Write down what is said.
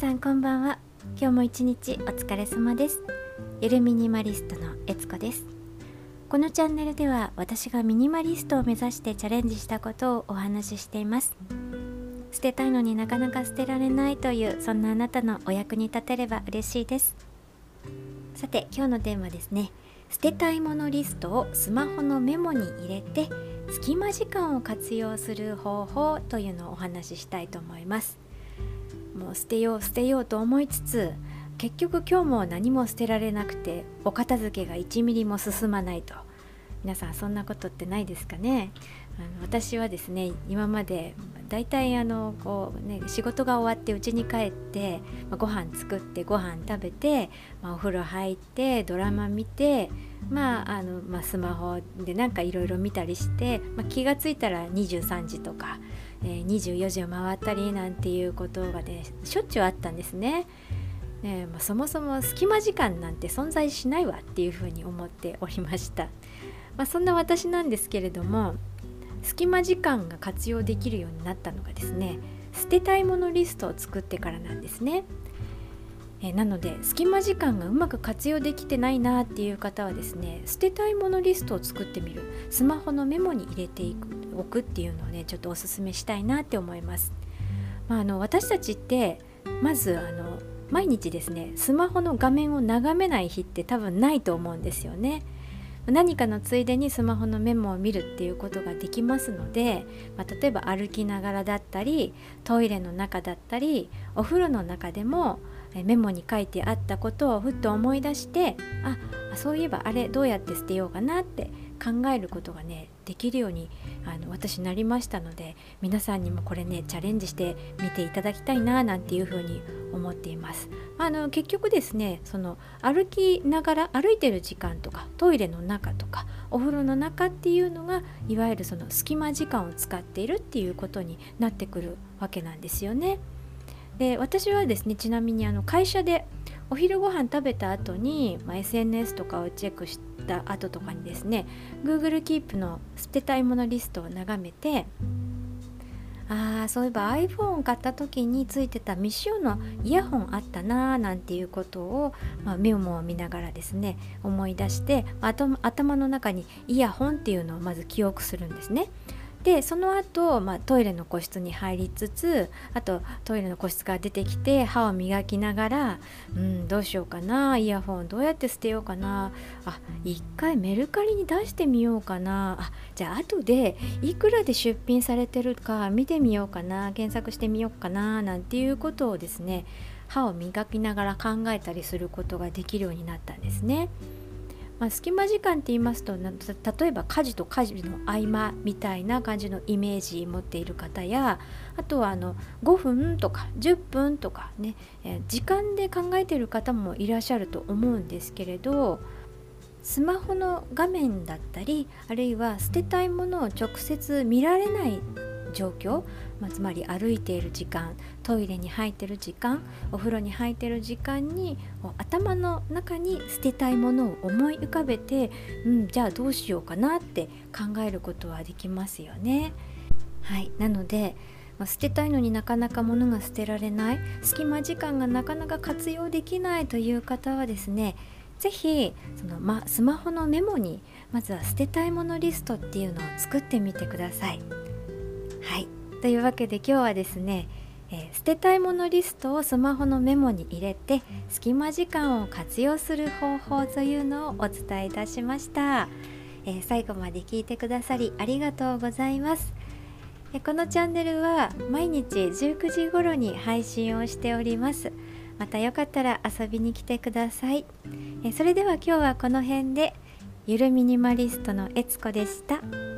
さんこんばんは。今日も一日お疲れ様です。ゆるミニマリストのえつこです。このチャンネルでは私がミニマリストを目指してチャレンジしたことをお話ししています。捨てたいのになかなか捨てられないというそんなあなたのお役に立てれば嬉しいです。さて今日のテーマですね。捨てたいものリストをスマホのメモに入れて隙間時間を活用する方法というのをお話ししたいと思います。もう捨てよう捨てようと思いつつ結局今日も何も捨てられなくてお片付けが1ミリも進まないと。皆さんそんなことってないですかね？あの私はですね今までだいたいあのこう、ね、仕事が終わって家に帰って、まあ、ご飯作ってご飯食べて、まあ、お風呂入ってドラマ見て、まああのまあ、スマホでなんかいろいろ見たりして、まあ、気が付いたら23時とか、えー、24時を回ったりなんていうことがねしょっちゅうあったんですね。ねまあ、そもそも隙間時間なんて存在しないわっていうふうに思っておりました。まあ、そんな私なんですけれども隙間時間が活用できるようになったのがですね捨てたいものリストを作ってからなんですね。えなので隙間時間がうまく活用できてないなっていう方はですね捨てたいものリストを作ってみるスマホのメモに入れていくおくっていうのをねちょっとおすすめしたいなって思います。まあ、あの私たちってまずあの毎日ですねスマホの画面を眺めない日って多分ないと思うんですよね。何かのついでにスマホのメモを見るっていうことができますので、まあ、例えば歩きながらだったりトイレの中だったりお風呂の中でもメモに書いてあったことをふっと思い出してあそういえばあれどうやって捨てようかなって考えることがねできるようにあの私なりましたので皆さんにもこれねチャレンジしてみていただきたいななんていうふうに思っています。あの結局ですねその歩きながら歩いてる時間とかトイレの中とかお風呂の中っていうのがいわゆるその隙間時間を使っているっていうことになってくるわけなんですよね。で私はですねちなみにあの会社でお昼ご飯食べた後に、まあ、SNS とかをチェックした後とかにですね Google Keep の捨てたいものリストを眺めてあーそういえば iPhone 買った時についてた未使用のイヤホンあったなーなんていうことを、まあ、メモを見ながらですね思い出して頭の中にイヤホンっていうのをまず記憶するんですね。でその後、まあトイレの個室に入りつつあとトイレの個室から出てきて歯を磨きながらうんどうしようかなイヤホンどうやって捨てようかなあ一回メルカリに出してみようかなあじゃあ後でいくらで出品されてるか見てみようかな検索してみようかななんていうことをですね歯を磨きながら考えたりすることができるようになったんですね。まあ、隙間時間って言いますと例えば家事と家事の合間みたいな感じのイメージ持っている方やあとはあの5分とか10分とかね、え、時間で考えている方もいらっしゃると思うんですけれどスマホの画面だったりあるいは捨てたいものを直接見られない状況、まあ、つまり歩いている時間トイレに入ってる時間お風呂に入ってる時間に頭の中に捨てたいものを思い浮かべて、うん、じゃあどうしようかなって考えることはできますよね。はいなのでま捨てたいのになかなか物が捨てられない隙間時間がなかなか活用できないという方はですね是非その、ま、スマホのメモにまずは捨てたいものリストっていうのを作ってみてください。はい。というわけで今日はですね、えー、捨てたいものリストをスマホのメモに入れて隙間時間を活用する方法というのをお伝えいたしました、えー、最後まで聞いてくださりありがとうございます。このチャンネルは毎日19時頃に配信をしております。またよかったら遊びに来てください。それでは今日はこの辺でゆるミニマリストのえつこでした。